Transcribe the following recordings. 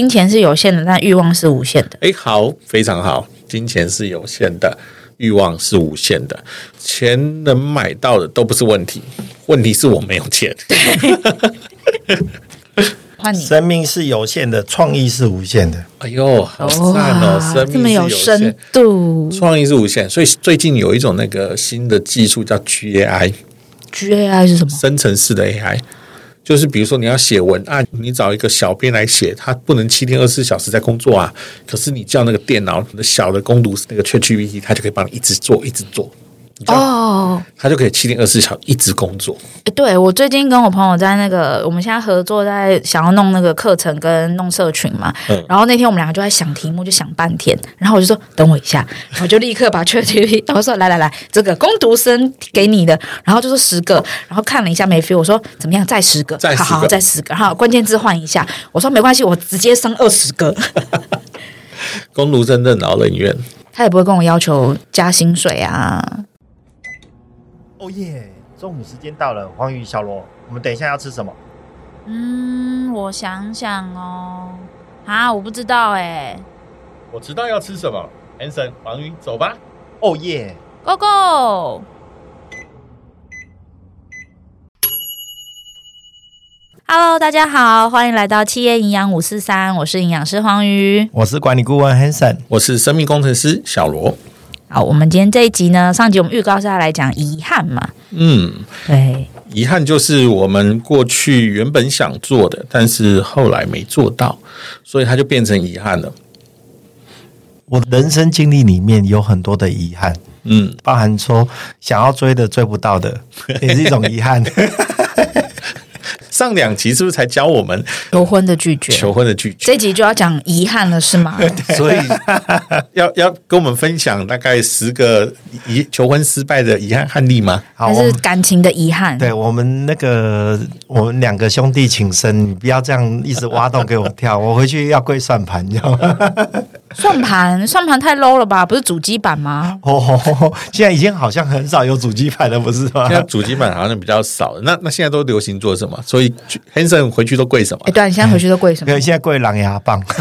金钱是有限的，但欲望是无限的。哎，好，非常好，金钱是有限的，欲望是无限的，钱能买到的都不是问题，问题是我没有钱。换你，生命是有限的，创意是无限的。哎呦，好赞哦！生命是有限，这么有深度，创意是无限，所以最近有一种那个新的技术叫 GAI。GAI 是什么？生成式的 AI，就是比如说你要写文案，你找一个小编来写，他不能七天二十四小时在工作啊。可是你叫那个电脑的小的工读那个 ChatGPT，他就可以帮你一直做，一直做。哦，他就可以七天二十四小时一直工作。欸、对，我最近跟我朋友在那个，我们现在合作在想要弄那个课程跟弄社群嘛。嗯。然后那天我们两个就在想题目，就想半天。然后我就说等我一下，我就立刻把 ChatGPT，我说来来来，这个工读生给你的，然后就说十个，然后看了一下没 feel，我说怎么样？再十个，再十个，好好再十个，然后关键字换一下，我说没关系，我直接升二十个。工读生任劳任怨，他也不会跟我要求加薪水啊。哦耶！中午时间到了，黄鱼、小罗，我们等一下要吃什么？嗯，我想想哦，啊，我不知道哎。我知道要吃什么，Hanson，黄鱼，走吧。哦耶，Go Go！Hello，大家好，欢迎来到企业营养五四三，我是营养师黄鱼，我是管理顾问 Hanson，我是生命工程师小罗。好，我们今天这一集呢，上集我们预告是要来讲遗憾嘛。嗯，对，遗憾就是我们过去原本想做的，但是后来没做到，所以它就变成遗憾了。我人生经历里面有很多的遗憾，嗯，包含说想要追的追不到的，也是一种遗憾。上两集是不是才教我们求婚的拒绝？求婚的拒绝，这集就要讲遗憾了，是吗？所以 要要跟我们分享大概十个遗求婚失败的遗憾案例吗？还是感情的遗憾？对我们那个我们两个兄弟情深，你不要这样一直挖洞给我跳，我回去要跪算盘，你知道吗？算盘 算盘太 low 了吧？不是主机版吗？哦，现在已经好像很少有主机版了，不是吗？现在主机版好像比较少。那那现在都流行做什么？所以。Hanson 回去都跪什么？哎，对，你现在回去都跪什么？现在跪狼牙棒。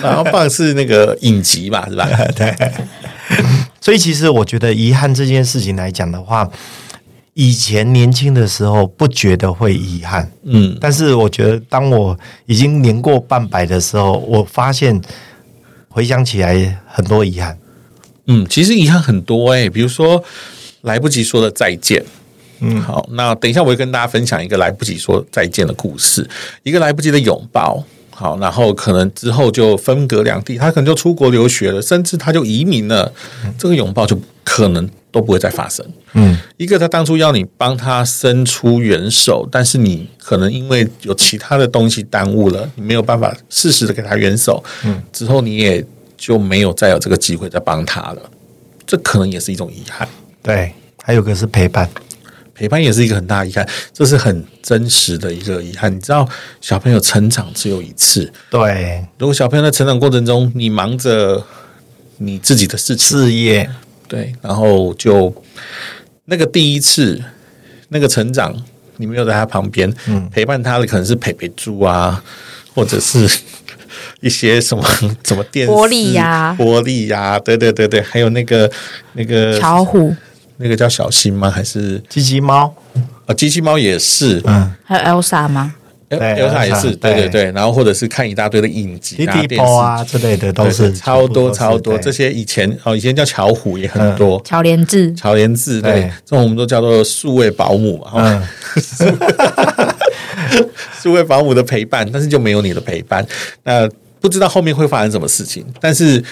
狼牙棒是那个影集嘛？是吧？对。所以其实我觉得遗憾这件事情来讲的话，以前年轻的时候不觉得会遗憾，嗯，但是我觉得当我已经年过半百的时候，我发现回想起来很多遗憾。嗯，其实遗憾很多哎、欸，比如说来不及说的再见。嗯，好，那等一下我会跟大家分享一个来不及说再见的故事，一个来不及的拥抱。好，然后可能之后就分隔两地，他可能就出国留学了，甚至他就移民了，这个拥抱就可能都不会再发生。嗯，一个他当初要你帮他伸出援手，但是你可能因为有其他的东西耽误了，你没有办法适时的给他援手。嗯，之后你也就没有再有这个机会再帮他了，这可能也是一种遗憾。对，还有个是陪伴。陪伴也是一个很大的遗憾，这是很真实的一个遗憾。你知道，小朋友成长只有一次。对，如果小朋友在成长过程中，你忙着你自己的事情、事业，对，然后就那个第一次那个成长，你没有在他旁边、嗯、陪伴他的，可能是陪陪猪啊，或者是 一些什么 什么电视玻璃呀、啊、玻璃呀、啊，对对对对，还有那个那个巧虎。那个叫小新吗？还是机器猫？啊，机器猫也是。嗯，还有 Elsa 吗？Elsa 也是。对对对，然后或者是看一大堆的影集啊、电视啊之类的，都是超多超多。这些以前哦，以前叫巧虎也很多。巧连智，巧连智，对，这种我们都叫做数位保姆嘛。嗯。数位保姆的陪伴，但是就没有你的陪伴。那不知道后面会发生什么事情，但是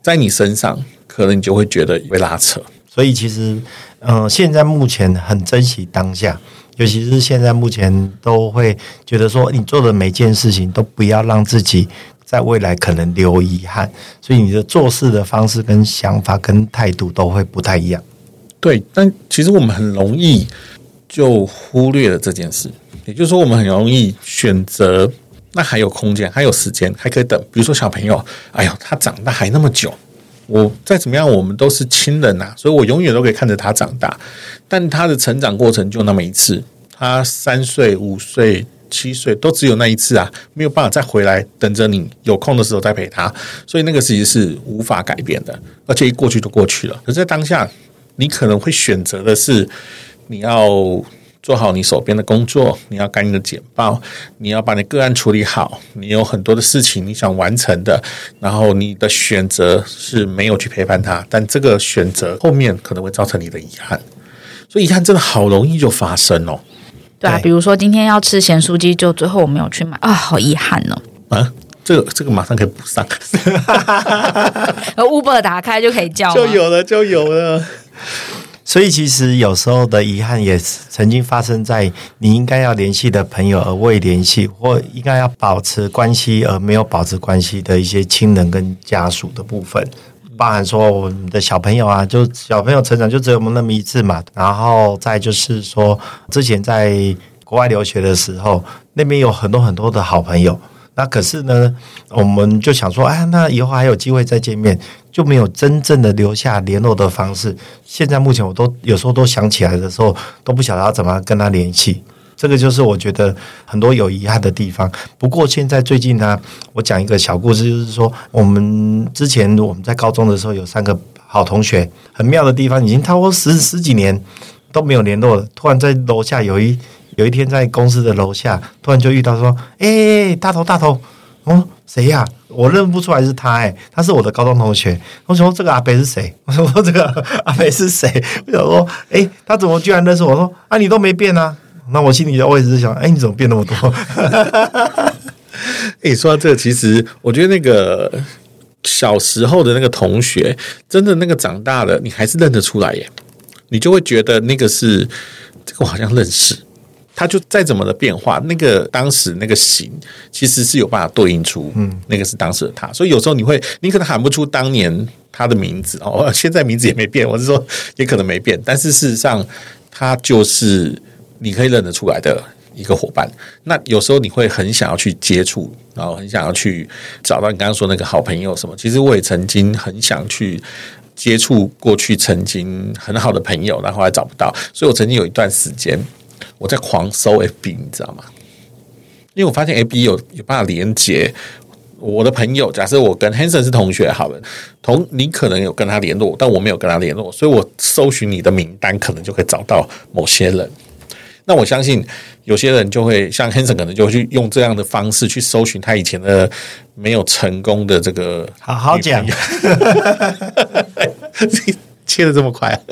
在你身上，可能你就会觉得被拉扯。所以其实，嗯、呃，现在目前很珍惜当下，尤其是现在目前都会觉得说，你做的每件事情都不要让自己在未来可能留遗憾，所以你的做事的方式跟想法跟态度都会不太一样。对，但其实我们很容易就忽略了这件事，也就是说，我们很容易选择，那还有空间，还有时间，还可以等。比如说小朋友，哎呦，他长大还那么久。我再怎么样，我们都是亲人呐、所以我永远都可以看着他长大。但他的成长过程就那么一次，他三岁、五岁七岁，都只有那一次啊，没有办法再回来等着你有空的时候再陪他，所以那个其实是无法改变的，而且一过去就过去了。可是在当下，你可能会选择的是你要。做好你手边的工作，你要赶你的简报，你要把你个案处理好，你有很多的事情你想完成的，然后你的选择是没有去陪伴他，但这个选择后面可能会造成你的遗憾，所以遗憾真的好容易就发生哦。对啊，比如说今天要吃咸酥鸡，就最后我没有去买啊，好遗憾哦。啊，这个这个马上可以补上，Uber 打开就可以叫，就有了，就有了。所以其实有时候的遗憾也曾经发生在你应该要联系的朋友而未联系，或应该要保持关系而没有保持关系的一些亲人跟家属的部分，包含说我们的小朋友啊，就小朋友成长就只有我们那么一次嘛。然后再就是说，之前在国外留学的时候，那边有很多很多的好朋友。那可是呢，我们就想说，哎，那以后还有机会再见面，就没有真正的留下联络的方式。现在目前我都有时候都想起来的时候，都不晓得要怎么跟他联系。这个就是我觉得很多有遗憾的地方。不过现在最近呢，我讲一个小故事，就是说我们之前我们在高中的时候有三个好同学，很妙的地方，已经超过十十几年都没有联络了。突然在楼下有一。有一天在公司的楼下，突然就遇到说：“哎、大头大头，哦，谁呀？我认不出来是他、欸，哎，他是我的高中同学。我说这个阿北是谁？我说这个阿北是谁？我想说，哎、他怎么居然认识我？说啊，你都没变啊？那我心里就我也是想，哎、你怎么变那么多？哎、欸，说到这个，其实我觉得那个小时候的那个同学，真的那个长大了，你还是认得出来耶，你就会觉得那个是这个，我好像认识。”他就再怎么的变化，那个当时那个形其实是有办法对应出，嗯，那个是当时的他。所以有时候你会，你可能喊不出当年他的名字哦，现在名字也没变，我是说也可能没变，但是事实上他就是你可以认得出来的一个伙伴。那有时候你会很想要去接触，然后很想要去找到你刚刚说那个好朋友什么。其实我也曾经很想去接触过去曾经很好的朋友，然后还找不到，所以我曾经有一段时间。我在狂搜 FB，你知道吗？因为我发现 FB 有有办法连接我的朋友。假设我跟 Hanson 是同学，好了，同你可能有跟他联络，但我没有跟他联络，所以我搜寻你的名单，可能就可以找到某些人。那我相信有些人就会像 Hanson，可能就会去用这样的方式去搜寻他以前的没有成功的这个。好好讲。切的这么快，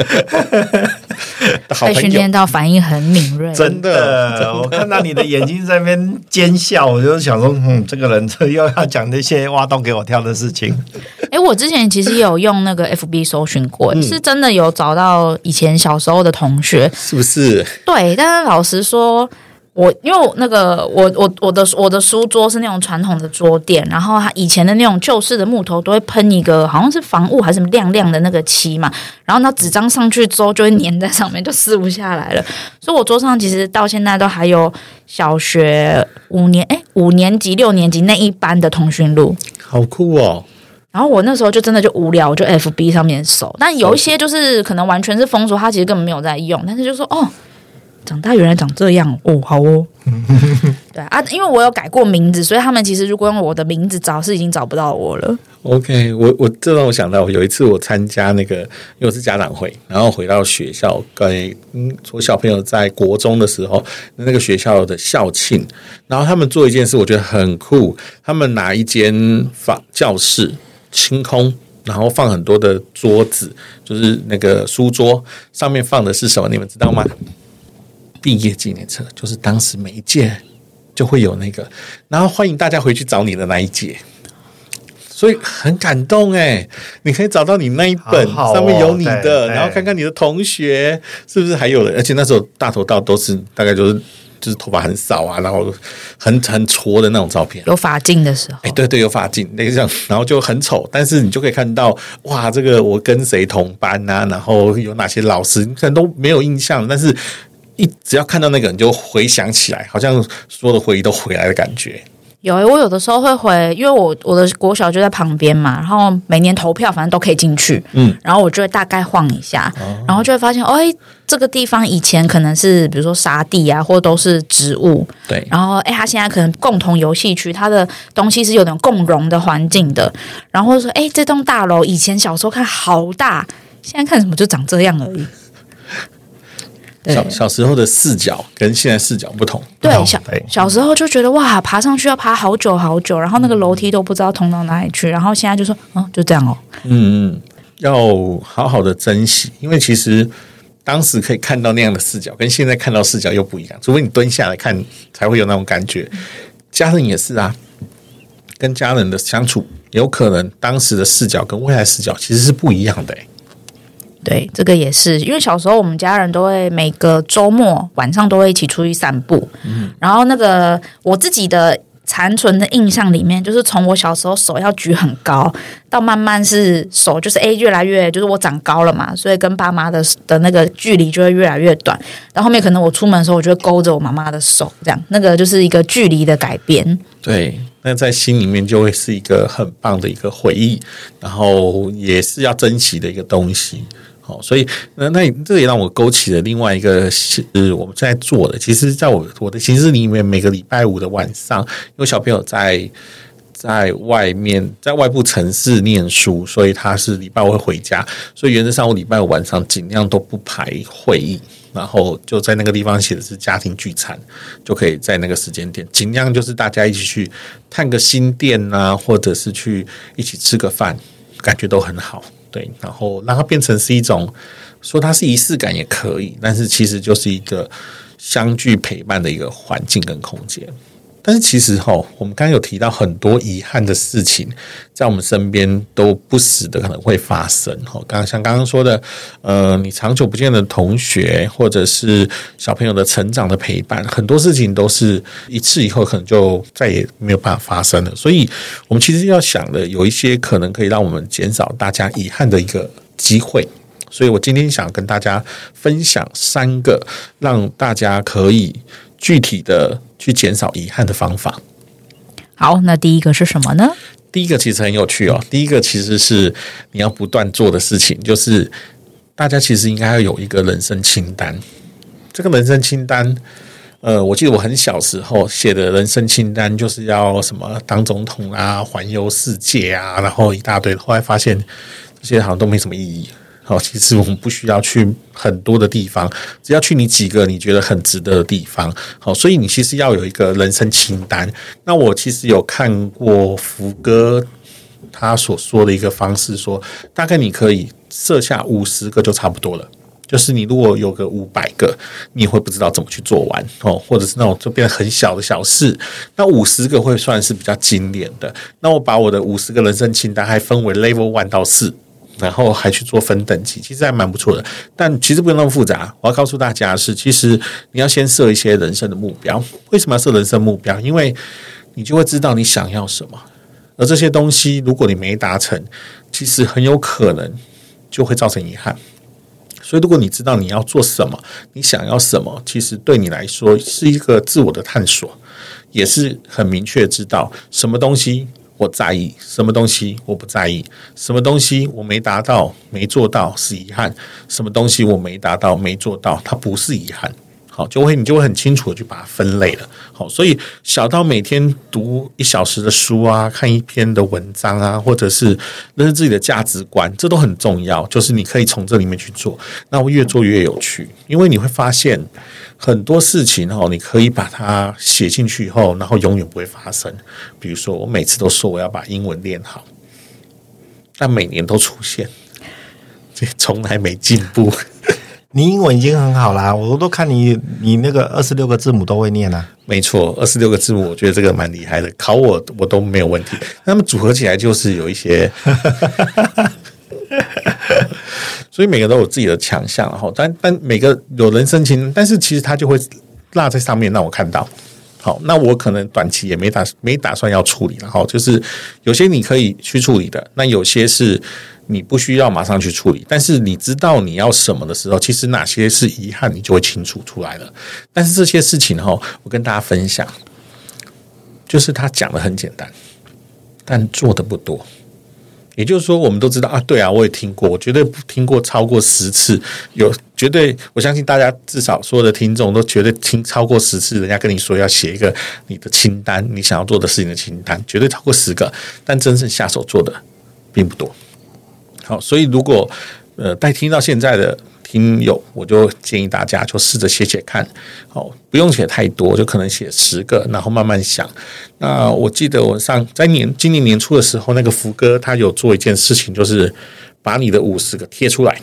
被训练到反应很敏锐。真的，我看到你的眼睛在那边奸笑，我就想说，嗯，这个人这 又要讲那些挖洞给我跳的事情。哎，我之前其实有用那个 FB 搜寻过，是真的有找到以前小时候的同学，是不是？对，但是老实说。我因为那个我我我的我的书桌是那种传统的桌垫，然后它以前的那种旧式的木头都会喷一个好像是防雾还是什么亮亮的那个漆嘛，然后那纸张上去之后就会粘在上面，就撕不下来了。所以我桌上其实到现在都还有小学五年哎五年级六年级那一班的通讯录，好酷哦。然后我那时候就真的就无聊，我就 FB 上面搜，但有一些就是可能完全是封锁，他其实根本没有在用，但是就说哦。长大原来长这样哦，好哦，对啊，因为我有改过名字，所以他们其实如果用我的名字找，是已经找不到我了。OK，我我这让我想到有一次我参加那个，因为我是家长会，然后回到学校跟嗯，我小朋友在国中的时候，那个学校的校庆，然后他们做一件事，我觉得很酷，他们拿一间房教室清空，然后放很多的桌子，就是那个书桌上面放的是什么？你们知道吗？毕业纪念册就是当时每一届就会有那个，然后欢迎大家回去找你的那一届，所以很感动哎！你可以找到你那一本上面有你的，然后看看你的同学是不是还有人，而且那时候大头照都是大概就是就是头发很少啊，然后很很挫的那种照片，有发镜的时候，哎对对，有发镜那个这样，然后就很丑，但是你就可以看到哇，这个我跟谁同班啊，然后有哪些老师，你可能都没有印象，但是。一只要看到那个人，就回想起来，好像所有的回忆都回来的感觉。有、欸，我有的时候会回，因为我我的国小就在旁边嘛，然后每年投票反正都可以进去，嗯，然后我就会大概晃一下，哦、然后就会发现，哦，哎，这个地方以前可能是比如说沙地啊，或都是植物，对，然后哎，它现在可能共同游戏区，它的东西是有点共融的环境的，然后说，哎，这栋大楼以前小时候看好大，现在看什么就长这样而已。小小时候的视角跟现在视角不同。对，小小时候就觉得哇，爬上去要爬好久好久，然后那个楼梯都不知道通到哪里去，然后现在就说，嗯，就这样哦。嗯嗯，要好好的珍惜，因为其实当时可以看到那样的视角，跟现在看到视角又不一样。除非你蹲下来看，才会有那种感觉。家人也是啊，跟家人的相处，有可能当时的视角跟未来视角其实是不一样的。对，这个也是，因为小时候我们家人都会每个周末晚上都会一起出去散步，嗯，然后那个我自己的残存的印象里面，就是从我小时候手要举很高，到慢慢是手就是诶越来越就是我长高了嘛，所以跟爸妈的的那个距离就会越来越短，到后面可能我出门的时候，我就会勾着我妈妈的手，这样那个就是一个距离的改变。对，那在心里面就会是一个很棒的一个回忆，然后也是要珍惜的一个东西。好，所以那那这也让我勾起了另外一个是我们在做的。其实，在我我的行事里面，每个礼拜五的晚上，因为小朋友在在外面在外部城市念书，所以他是礼拜五会回家。所以原则上，我礼拜五晚上尽量都不排会议，然后就在那个地方写的是家庭聚餐，就可以在那个时间点，尽量就是大家一起去探个新店啊，或者是去一起吃个饭，感觉都很好。对，然后让它变成是一种，说它是仪式感也可以，但是其实就是一个相聚陪伴的一个环境跟空间。但是其实哈，我们刚刚有提到很多遗憾的事情，在我们身边都不时的可能会发生。哈，刚刚像刚刚说的，呃，你长久不见的同学，或者是小朋友的成长的陪伴，很多事情都是一次以后可能就再也没有办法发生了。所以，我们其实要想的有一些可能可以让我们减少大家遗憾的一个机会。所以我今天想跟大家分享三个让大家可以具体的。去减少遗憾的方法。好，那第一个是什么呢？第一个其实很有趣哦。第一个其实是你要不断做的事情，就是大家其实应该要有一个人生清单。这个人生清单，呃，我记得我很小时候写的人生清单，就是要什么当总统啊，环游世界啊，然后一大堆。后来发现这些好像都没什么意义。好，其实我们不需要去很多的地方，只要去你几个你觉得很值得的地方。好，所以你其实要有一个人生清单。那我其实有看过福哥他所说的一个方式说，大概你可以设下五十个就差不多了。就是你如果有个五百个，你会不知道怎么去做完哦，或者是那种就变得很小的小事。那五十个会算是比较经典的。那我把我的五十个人生清单还分为 level one 到四。然后还去做分等级，其实还蛮不错的。但其实不用那么复杂。我要告诉大家是，其实你要先设一些人生的目标。为什么要设人生目标？因为你就会知道你想要什么。而这些东西，如果你没达成，其实很有可能就会造成遗憾。所以，如果你知道你要做什么，你想要什么，其实对你来说是一个自我的探索，也是很明确知道什么东西。我在意什么东西，我不在意什么东西，我没达到、没做到是遗憾；什么东西我没达到、没做到，它不是遗憾。好，就会你就会很清楚的去把它分类了。好，所以小到每天读一小时的书啊，看一篇的文章啊，或者是认识自己的价值观，这都很重要。就是你可以从这里面去做，那会越做越有趣，因为你会发现很多事情哦，你可以把它写进去以后，然后永远不会发生。比如说，我每次都说我要把英文练好，但每年都出现，这从来没进步。你英文已经很好啦，我都看你，你那个二十六个字母都会念啊。没错，二十六个字母，我觉得这个蛮厉害的，考我我都没有问题。那么组合起来就是有一些，所以每个都有自己的强项，哈。但但每个有人申请，但是其实他就会落在上面让我看到。好，那我可能短期也没打没打算要处理，然后就是有些你可以去处理的，那有些是。你不需要马上去处理，但是你知道你要什么的时候，其实哪些是遗憾，你就会清楚出来了。但是这些事情哈，我跟大家分享，就是他讲的很简单，但做的不多。也就是说，我们都知道啊，对啊，我也听过，我绝对不听过超过十次，有绝对，我相信大家至少所有的听众都绝对听超过十次，人家跟你说要写一个你的清单，你想要做的事情的清单，绝对超过十个，但真正下手做的并不多。好，所以如果呃，待听到现在的。听友，我就建议大家就试着写写看，哦，不用写太多，就可能写十个，然后慢慢想。那我记得我上在年今年年初的时候，那个福哥他有做一件事情，就是把你的五十个贴出来，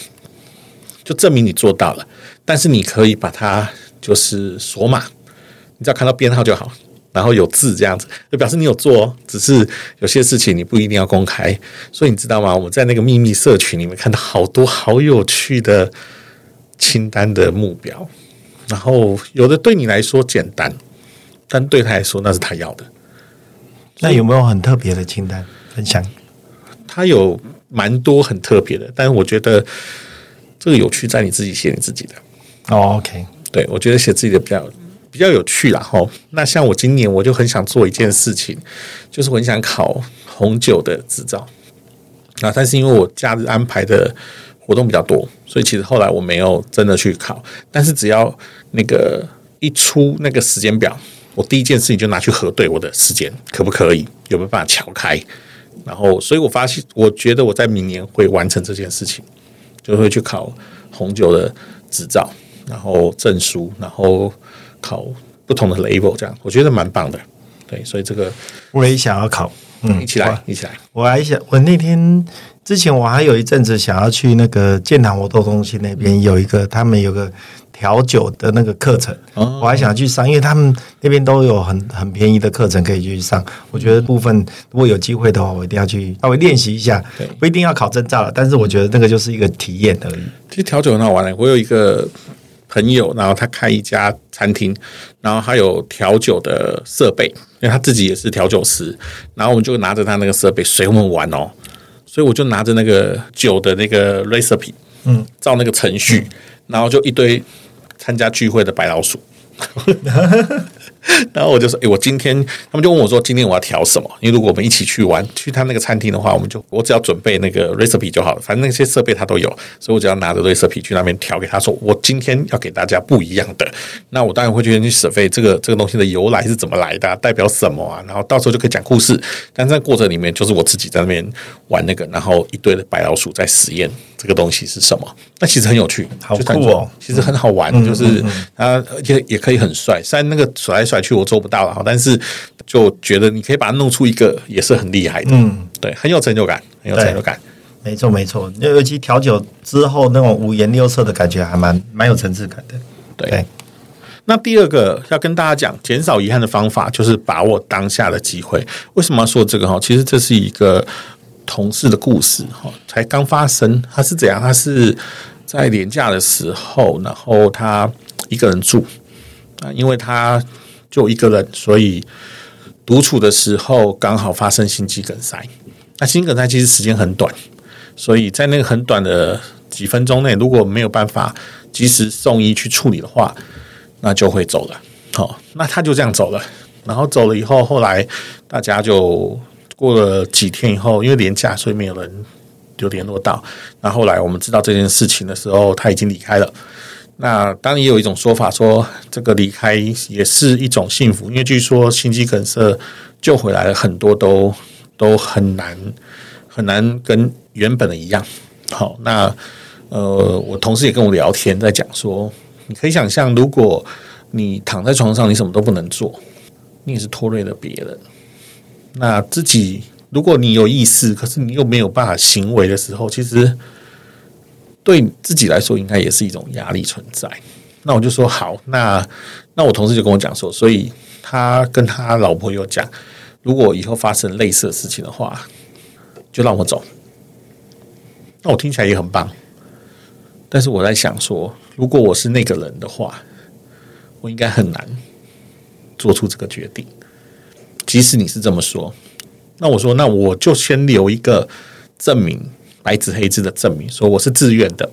就证明你做到了。但是你可以把它就是锁码，你只要看到编号就好。然后有字这样子，就表示你有做，只是有些事情你不一定要公开。所以你知道吗？我们在那个秘密社群里面看到好多好有趣的清单的目标，然后有的对你来说简单，但对他来说那是他要的。那有没有很特别的清单分享？他有蛮多很特别的，但是我觉得这个有趣在你自己写你自己的。哦，OK，对，我觉得写自己的比较。比较有趣啦，吼。那像我今年我就很想做一件事情，就是我很想考红酒的执照啊。但是因为我假日安排的活动比较多，所以其实后来我没有真的去考。但是只要那个一出那个时间表，我第一件事情就拿去核对我的时间可不可以，有没有办法撬开。然后，所以我发现，我觉得我在明年会完成这件事情，就会去考红酒的执照，然后证书，然后。考不同的 level，这样我觉得蛮棒的。对，所以这个我也想要考，嗯，一起来，一起来。我还想，我那天之前我还有一阵子想要去那个建堂活动中心那边有一个，他们有个调酒的那个课程，哦、我还想去上，因为他们那边都有很很便宜的课程可以去上。我觉得部分如果有机会的话，我一定要去稍微练习一下。不一定要考证照了，但是我觉得那个就是一个体验而已。其实调酒很好玩的，我有一个。朋友，然后他开一家餐厅，然后他有调酒的设备，因为他自己也是调酒师，然后我们就拿着他那个设备随我们玩哦，所以我就拿着那个酒的那个 recipe，嗯，照那个程序，嗯、然后就一堆参加聚会的白老鼠。然后我就说：“诶，我今天他们就问我说，今天我要调什么？因为如果我们一起去玩，去他那个餐厅的话，我们就我只要准备那个 recipe 就好了。反正那些设备他都有，所以我只要拿着 recipe 去那边调给他说，我今天要给大家不一样的。那我当然会去去 survey 这个这个东西的由来是怎么来的，代表什么啊？然后到时候就可以讲故事。但在过程里面，就是我自己在那边玩那个，然后一堆的白老鼠在实验这个东西是什么。那其实很有趣，好酷哦！其实很好玩，嗯、就是啊而且也可以很帅。虽然那个甩来甩去我做不到了，但是就觉得你可以把它弄出一个也是很厉害的，嗯，对，很有成就感，很有成就感。没错，没错。尤其调酒之后那种五颜六色的感觉，还蛮蛮有层次感的。对。对那第二个要跟大家讲减少遗憾的方法，就是把握当下的机会。为什么要说这个哈？其实这是一个同事的故事哈，才刚发生。他是怎样？他是在连假的时候，然后他一个人住。啊，因为他就一个人，所以独处的时候刚好发生心肌梗塞。那心梗塞其实时间很短，所以在那个很短的几分钟内，如果没有办法及时送医去处理的话，那就会走了。好，那他就这样走了。然后走了以后，后来大家就过了几天以后，因为连假，所以没有人就联络到。那后来我们知道这件事情的时候，他已经离开了。那当然也有一种说法说，这个离开也是一种幸福，因为据说心肌梗塞救回来了很多都都很难很难跟原本的一样。好，那呃，我同事也跟我聊天，在讲说，你可以想象，如果你躺在床上，你什么都不能做，你也是拖累了别人。那自己如果你有意识，可是你又没有办法行为的时候，其实。对自己来说，应该也是一种压力存在。那我就说好，那那我同事就跟我讲说，所以他跟他老婆有讲，如果以后发生类似的事情的话，就让我走。那我听起来也很棒，但是我在想说，如果我是那个人的话，我应该很难做出这个决定。即使你是这么说，那我说，那我就先留一个证明。白纸黑字的证明说我是自愿的，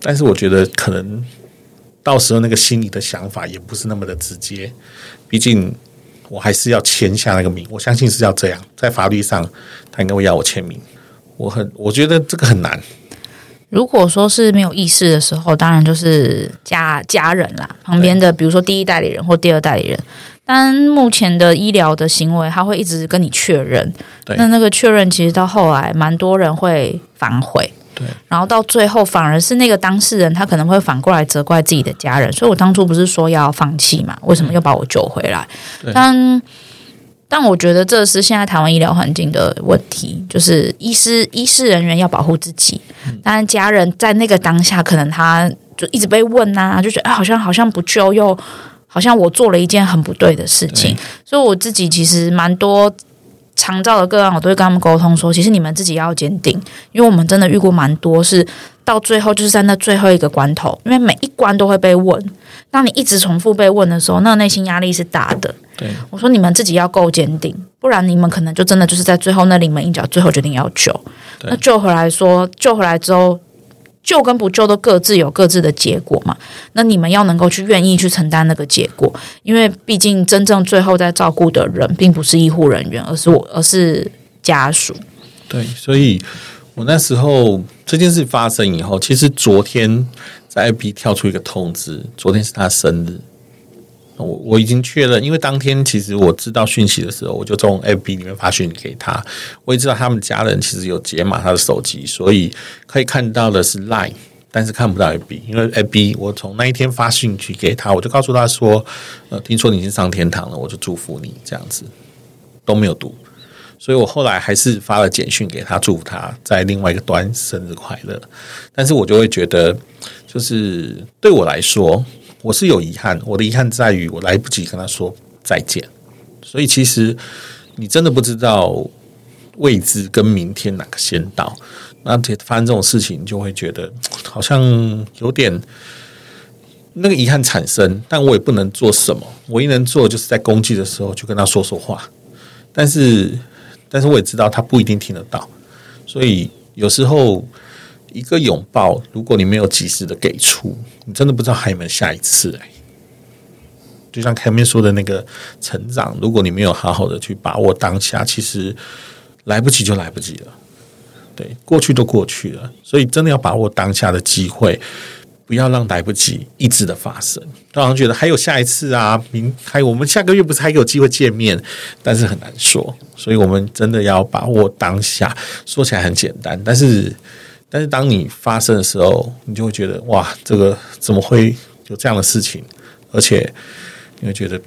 但是我觉得可能到时候那个心里的想法也不是那么的直接，毕竟我还是要签下那个名。我相信是要这样，在法律上他应该会要我签名。我很我觉得这个很难。如果说是没有意识的时候，当然就是家家人啦，旁边的比如说第一代理人或第二代理人。但目前的医疗的行为，他会一直跟你确认。对，那那个确认其实到后来，蛮多人会反悔。对，然后到最后，反而是那个当事人，他可能会反过来责怪自己的家人。所以我当初不是说要放弃嘛？为什么又把我救回来？但但我觉得这是现在台湾医疗环境的问题，就是医师医师人员要保护自己，但家人在那个当下，可能他就一直被问呐、啊，就觉得哎，好像好像不救，又好像我做了一件很不对的事情。所以我自己其实蛮多。长照的个案，我都会跟他们沟通说，其实你们自己要坚定，因为我们真的遇过蛮多，是到最后就是在那最后一个关头，因为每一关都会被问，当你一直重复被问的时候，那个内心压力是大的。对，我说你们自己要够坚定，不然你们可能就真的就是在最后那临门一脚，最后决定要救，那救回来说救回来之后。救跟不救都各自有各自的结果嘛，那你们要能够去愿意去承担那个结果，因为毕竟真正最后在照顾的人并不是医护人员，而是我，而是家属。对，所以我那时候这件事发生以后，其实昨天在 ib 跳出一个通知，昨天是他生日。我我已经确认，因为当天其实我知道讯息的时候，我就从 FB 里面发讯息给他。我也知道他们家人其实有解码他的手机，所以可以看到的是 Line，但是看不到 FB。因为 FB 我从那一天发讯息给他，我就告诉他说：“呃，听说你已经上天堂了，我就祝福你。”这样子都没有读，所以我后来还是发了简讯给他，祝福他在另外一个端生日快乐。但是我就会觉得，就是对我来说。我是有遗憾，我的遗憾在于我来不及跟他说再见，所以其实你真的不知道未知跟明天哪个先到，那发生这种事情，就会觉得好像有点那个遗憾产生，但我也不能做什么，唯一能做就是在公祭的时候就跟他说说话，但是但是我也知道他不一定听得到，所以有时候。一个拥抱，如果你没有及时的给出，你真的不知道还有没有下一次欸。就像前面说的那个成长，如果你没有好好的去把握当下，其实来不及就来不及了。对，过去都过去了，所以真的要把握当下的机会，不要让来不及一直的发生。当然觉得还有下一次啊，明还有我们下个月不是还有机会见面，但是很难说，所以我们真的要把握当下。说起来很简单，但是。但是当你发生的时候，你就会觉得哇，这个怎么会有这样的事情？而且你会觉得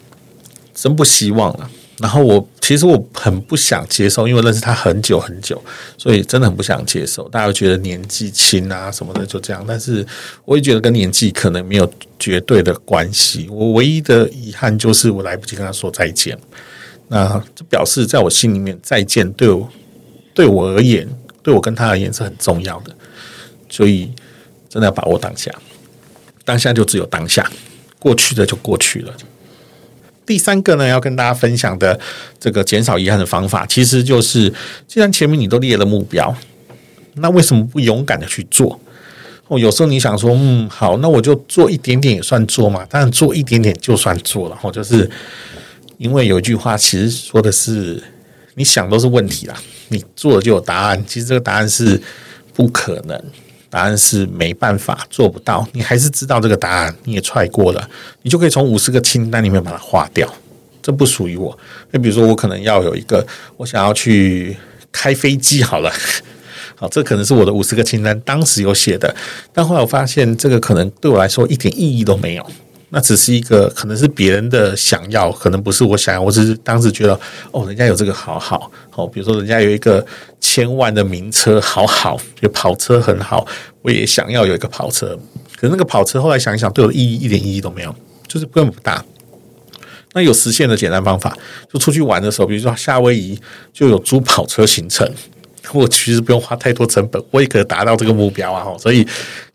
真不希望了。然后我其实我很不想接受，因为认识他很久很久，所以真的很不想接受。大家觉得年纪轻啊什么的就这样，但是我也觉得跟年纪可能没有绝对的关系。我唯一的遗憾就是我来不及跟他说再见。那这表示在我心里面，再见对我对我而言。对我跟他而言是很重要的，所以真的要把握当下。当下就只有当下，过去的就过去了。第三个呢，要跟大家分享的这个减少遗憾的方法，其实就是既然前面你都列了目标，那为什么不勇敢的去做？哦，有时候你想说，嗯，好，那我就做一点点也算做嘛。当然做一点点就算做了。哦，就是因为有一句话，其实说的是，你想都是问题啦。你做了就有答案，其实这个答案是不可能，答案是没办法做不到。你还是知道这个答案，你也踹过了，你就可以从五十个清单里面把它划掉。这不属于我。那比如说，我可能要有一个，我想要去开飞机，好了，好，这可能是我的五十个清单，当时有写的，但后来我发现这个可能对我来说一点意义都没有。那只是一个，可能是别人的想要，可能不是我想要。我只是当时觉得，哦，人家有这个好好，哦，比如说人家有一个千万的名车，好好，有跑车很好，我也想要有一个跑车。可是那个跑车后来想一想，对我的意义一点意义都没有，就是根本不大。那有实现的简单方法，就出去玩的时候，比如说夏威夷就有租跑车行程。我其实不用花太多成本，我也可以达到这个目标啊！所以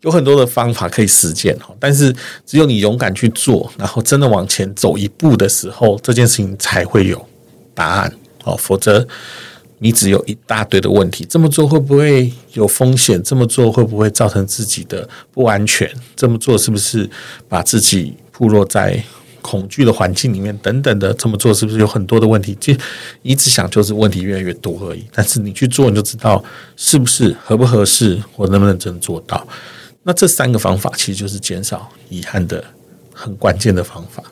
有很多的方法可以实践哈。但是只有你勇敢去做，然后真的往前走一步的时候，这件事情才会有答案哦。否则你只有一大堆的问题，这么做会不会有风险？这么做会不会造成自己的不安全？这么做是不是把自己暴落在恐惧的环境里面等等的这么做，是不是有很多的问题？就一直想就是问题越来越多而已。但是你去做，你就知道是不是合不合适，我能不能真做到？那这三个方法其实就是减少遗憾的很关键的方法。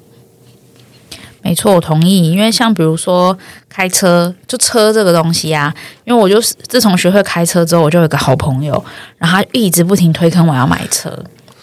没错，我同意。因为像比如说开车，就车这个东西啊，因为我就是自从学会开车之后，我就有一个好朋友，然后他一直不停推坑我要买车。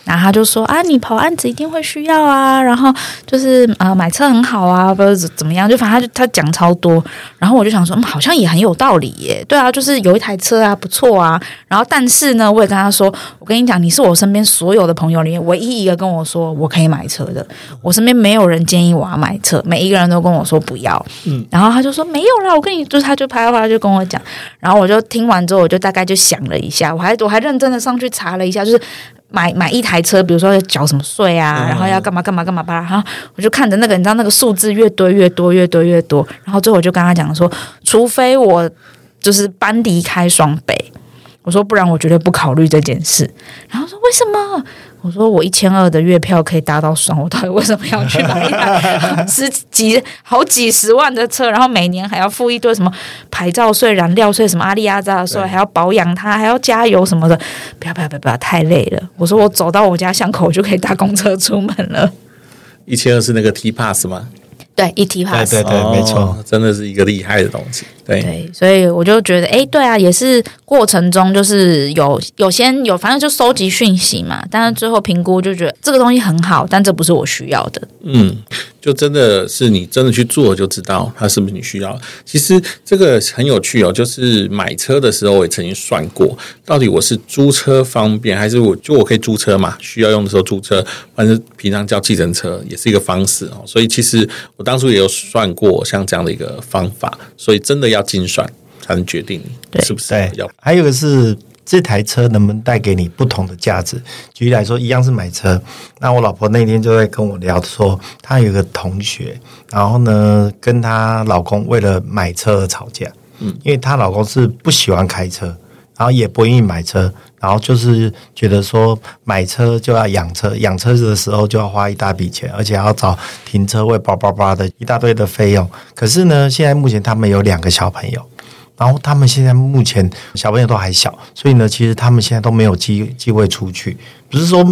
然后他就说啊，你跑案子一定会需要啊，然后就是呃买车很好啊，不是怎么样，就反正他就他讲超多，然后我就想说，嗯，好像也很有道理耶，对啊，就是有一台车啊，不错啊。然后但是呢，我也跟他说，我跟你讲，你是我身边所有的朋友里面唯一一个跟我说我可以买车的，我身边没有人建议我要买车，每一个人都跟我说不要。嗯，然后他就说没有啦，我跟你就是他就啪啪啪就跟我讲，然后我就听完之后，我就大概就想了一下，我还我还认真的上去查了一下，就是。买买一台车，比如说要缴什么税啊，然后要干嘛干嘛干嘛吧，然后我就看着那个，你知道那个数字越堆越多越堆越多，然后最后我就跟他讲说，除非我就是搬离开双北，我说不然我绝对不考虑这件事。然后说为什么？我说我一千二的月票可以搭到双，我到底为什么要去买一台 十几好几十万的车？然后每年还要付一堆什么牌照税、燃料税、什么阿里阿扎的税，还要保养它，还要加油什么的。不要不要不要不要，太累了。我说我走到我家巷口就可以搭公车出门了。一千二是那个 T Pass 吗？对，一 T Pass，对对对，没错，真的是一个厉害的东西。对，对，所以我就觉得，哎，对啊，也是过程中就是有有先有，反正就收集讯息嘛。但是最后评估就觉得这个东西很好，但这不是我需要的。嗯，就真的是你真的去做就知道它是不是你需要。其实这个很有趣哦，就是买车的时候我也曾经算过，到底我是租车方便，还是我就我可以租车嘛？需要用的时候租车，反正平常叫计程车也是一个方式哦。所以其实我当初也有算过像这样的一个方法，所以真的要。精算才能决定是不是要。还有一个是这台车能不能带给你不同的价值。举例来说，一样是买车，那我老婆那天就在跟我聊说，她有个同学，然后呢跟她老公为了买车而吵架。嗯，因为她老公是不喜欢开车，然后也不愿意买车，然后就是觉得说买车就要养车，养车的时候就要花一大笔钱，而且要找停车位，叭叭叭的一大堆的费用。可是呢，现在目前他们有两个小朋友。然后他们现在目前小朋友都还小，所以呢，其实他们现在都没有机机会出去。不是说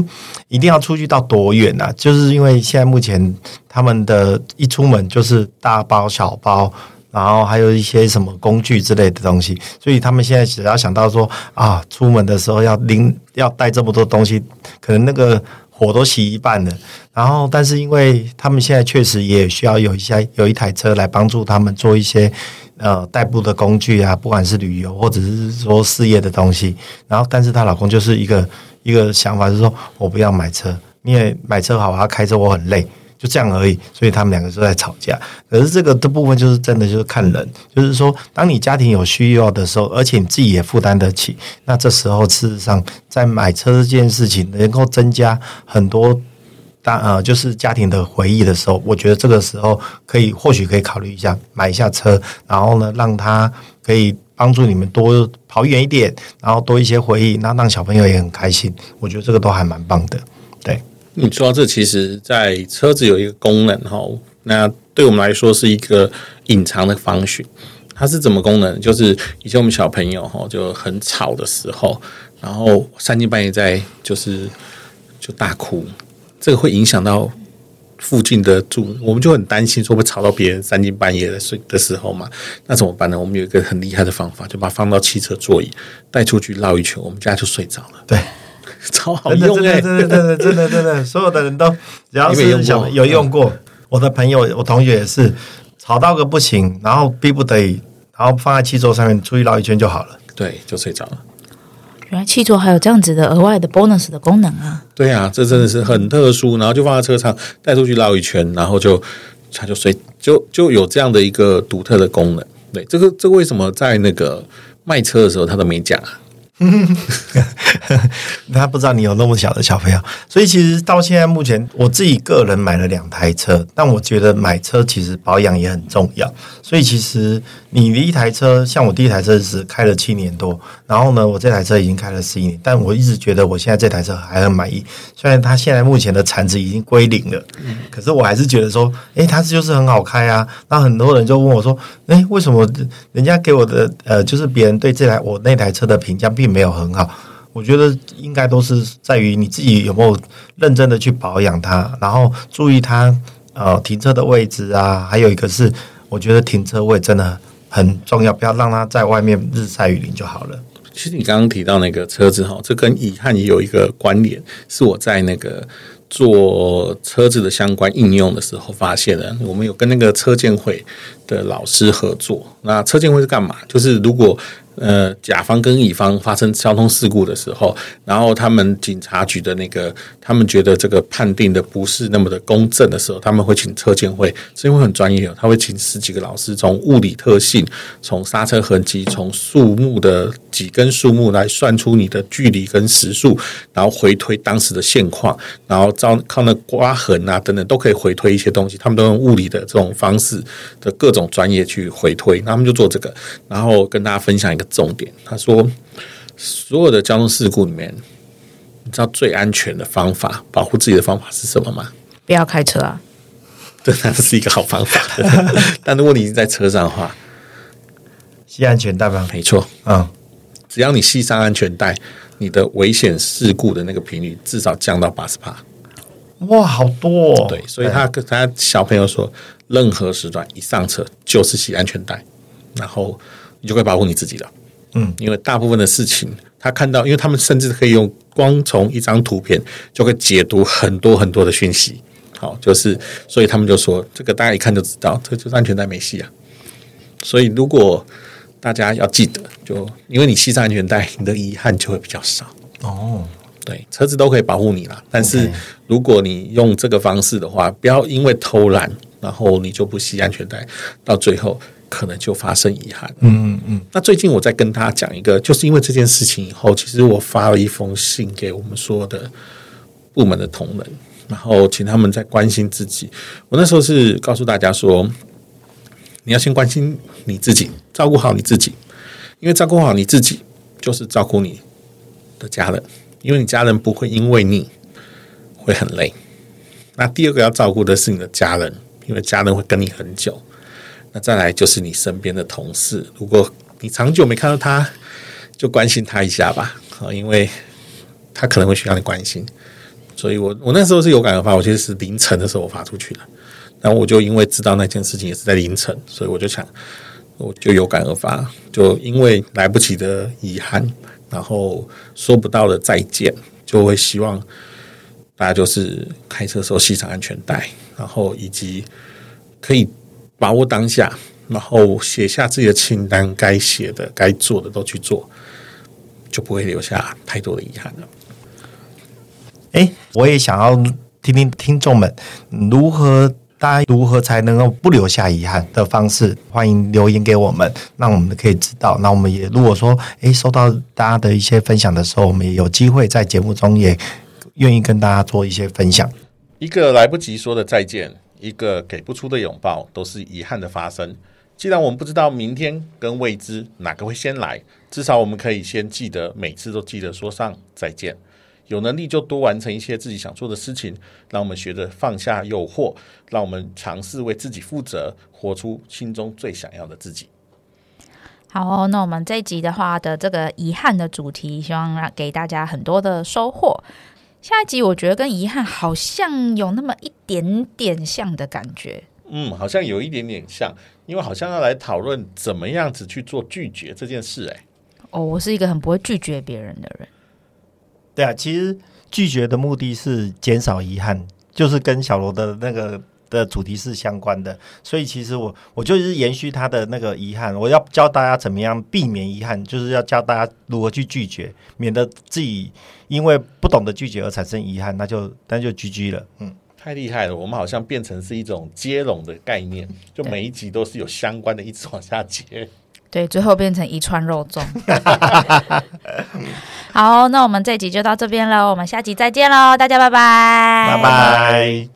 一定要出去到多远啊，就是因为现在目前他们的一出门就是大包小包，然后还有一些什么工具之类的东西，所以他们现在只要想到说啊，出门的时候要拎要带这么多东西，可能那个火都熄一半了。然后，但是因为他们现在确实也需要有一些有一台车来帮助他们做一些。呃，代步的工具啊，不管是旅游或者是说事业的东西，然后，但是她老公就是一个一个想法，是说我不要买车，因为买车好，我要开车我很累，就这样而已。所以他们两个就在吵架。可是这个的部分就是真的就是看人，就是说，当你家庭有需要的时候，而且你自己也负担得起，那这时候事实上在买车这件事情能够增加很多。大呃，就是家庭的回忆的时候，我觉得这个时候可以，或许可以考虑一下买一下车，然后呢，让他可以帮助你们多跑远一点，然后多一些回忆，那让小朋友也很开心。我觉得这个都还蛮棒的。对，你说这，其实，在车子有一个功能哈，那对我们来说是一个隐藏的防寻。它是怎么功能？就是以前我们小朋友哈就很吵的时候，然后三更半夜在就是就大哭。这个会影响到附近的住，我们就很担心说会吵到别人三更半夜的睡的时候嘛。那怎么办呢？我们有一个很厉害的方法，就把它放到汽车座椅，带出去绕一圈，我们家就睡着了。对，超好用哎！真的真的真的真的真的，所有的人都只要是想有用过，我的朋友、我同学也是吵到个不行，然后逼不得已，然后放在气座上面出去绕一圈就好了。对，就睡着了。原来气座还有这样子的额外的 bonus 的功能啊！对啊，这真的是很特殊。然后就放在车上带出去绕一圈，然后就它就随就就有这样的一个独特的功能。对，这个这个为什么在那个卖车的时候他都没讲啊？他不知道你有那么小的小朋友，所以其实到现在目前，我自己个人买了两台车，但我觉得买车其实保养也很重要。所以其实你的一台车，像我第一台车是开了七年多，然后呢，我这台车已经开了十一年，但我一直觉得我现在这台车还很满意。虽然它现在目前的产值已经归零了，可是我还是觉得说，诶，它就是很好开啊。那很多人就问我说，诶，为什么人家给我的呃，就是别人对这台我那台车的评价并没有很好？我觉得应该都是在于你自己有没有认真的去保养它，然后注意它呃停车的位置啊，还有一个是我觉得停车位真的很重要，不要让它在外面日晒雨淋就好了。其实你刚刚提到那个车子哈，这跟遗憾也有一个关联，是我在那个做车子的相关应用的时候发现的。我们有跟那个车建会的老师合作，那车建会是干嘛？就是如果呃，甲方跟乙方发生交通事故的时候，然后他们警察局的那个，他们觉得这个判定的不是那么的公正的时候，他们会请车鉴会，车鉴会很专业，他会请十几个老师，从物理特性、从刹车痕迹、从树木的几根树木来算出你的距离跟时速，然后回推当时的现况，然后照靠那刮痕啊等等都可以回推一些东西，他们都用物理的这种方式的各种专业去回推，那他们就做这个，然后跟大家分享一个。重点，他说，所有的交通事故里面，你知道最安全的方法，保护自己的方法是什么吗？不要开车啊！对，那是一个好方法。但如果你已经在车上的话，系安全带吧。没错，嗯，只要你系上安全带，你的危险事故的那个频率至少降到八十趴。哇，好多哦！对，所以他跟他小朋友说，任何时段一上车就是系安全带，然后。你就可以保护你自己了，嗯，因为大部分的事情，他看到，因为他们甚至可以用光从一张图片就可以解读很多很多的讯息，好，就是所以他们就说，这个大家一看就知道，这就是安全带没系啊。所以如果大家要记得，就因为你系上安全带，你的遗憾就会比较少。哦，对，车子都可以保护你啦，但是如果你用这个方式的话，不要因为偷懒，然后你就不系安全带，到最后。可能就发生遗憾。嗯嗯嗯。那最近我在跟他讲一个，就是因为这件事情以后，其实我发了一封信给我们所有的部门的同仁，然后请他们在关心自己。我那时候是告诉大家说，你要先关心你自己，照顾好你自己，因为照顾好你自己就是照顾你的家人，因为你家人不会因为你会很累。那第二个要照顾的是你的家人，因为家人会跟你很久。那再来就是你身边的同事，如果你长久没看到他，就关心他一下吧，啊，因为他可能会需要你关心。所以我我那时候是有感而发，我其实是凌晨的时候我发出去的，然后我就因为知道那件事情也是在凌晨，所以我就想，我就有感而发，就因为来不及的遗憾，然后说不到的再见，就会希望大家就是开车的时候系上安全带，然后以及可以。把握当下，然后写下自己的清单，该写的、该做的都去做，就不会留下太多的遗憾了。哎，我也想要听听听众们如何，大家如何才能够不留下遗憾的方式，欢迎留言给我们，让我们可以知道。那我们也如果说，哎，收到大家的一些分享的时候，我们也有机会在节目中也愿意跟大家做一些分享。一个来不及说的再见。一个给不出的拥抱，都是遗憾的发生。既然我们不知道明天跟未知哪个会先来，至少我们可以先记得，每次都记得说上再见。有能力就多完成一些自己想做的事情，让我们学着放下诱惑，让我们尝试为自己负责，活出心中最想要的自己。好哦，那我们这一集的话的这个遗憾的主题，希望让给大家很多的收获。下一集我觉得跟遗憾好像有那么一点点像的感觉，嗯，好像有一点点像，因为好像要来讨论怎么样子去做拒绝这件事，哎，哦，我是一个很不会拒绝别人的人，对啊，其实拒绝的目的是减少遗憾，就是跟小罗的那个。的主题是相关的，所以其实我我就是延续他的那个遗憾，我要教大家怎么样避免遗憾，就是要教大家如何去拒绝，免得自己因为不懂得拒绝而产生遗憾，那就那就 GG 了。嗯，太厉害了，我们好像变成是一种接龙的概念，就每一集都是有相关的，一直往下接。对，最后变成一串肉粽。好，那我们这集就到这边了，我们下集再见喽，大家拜拜，拜拜。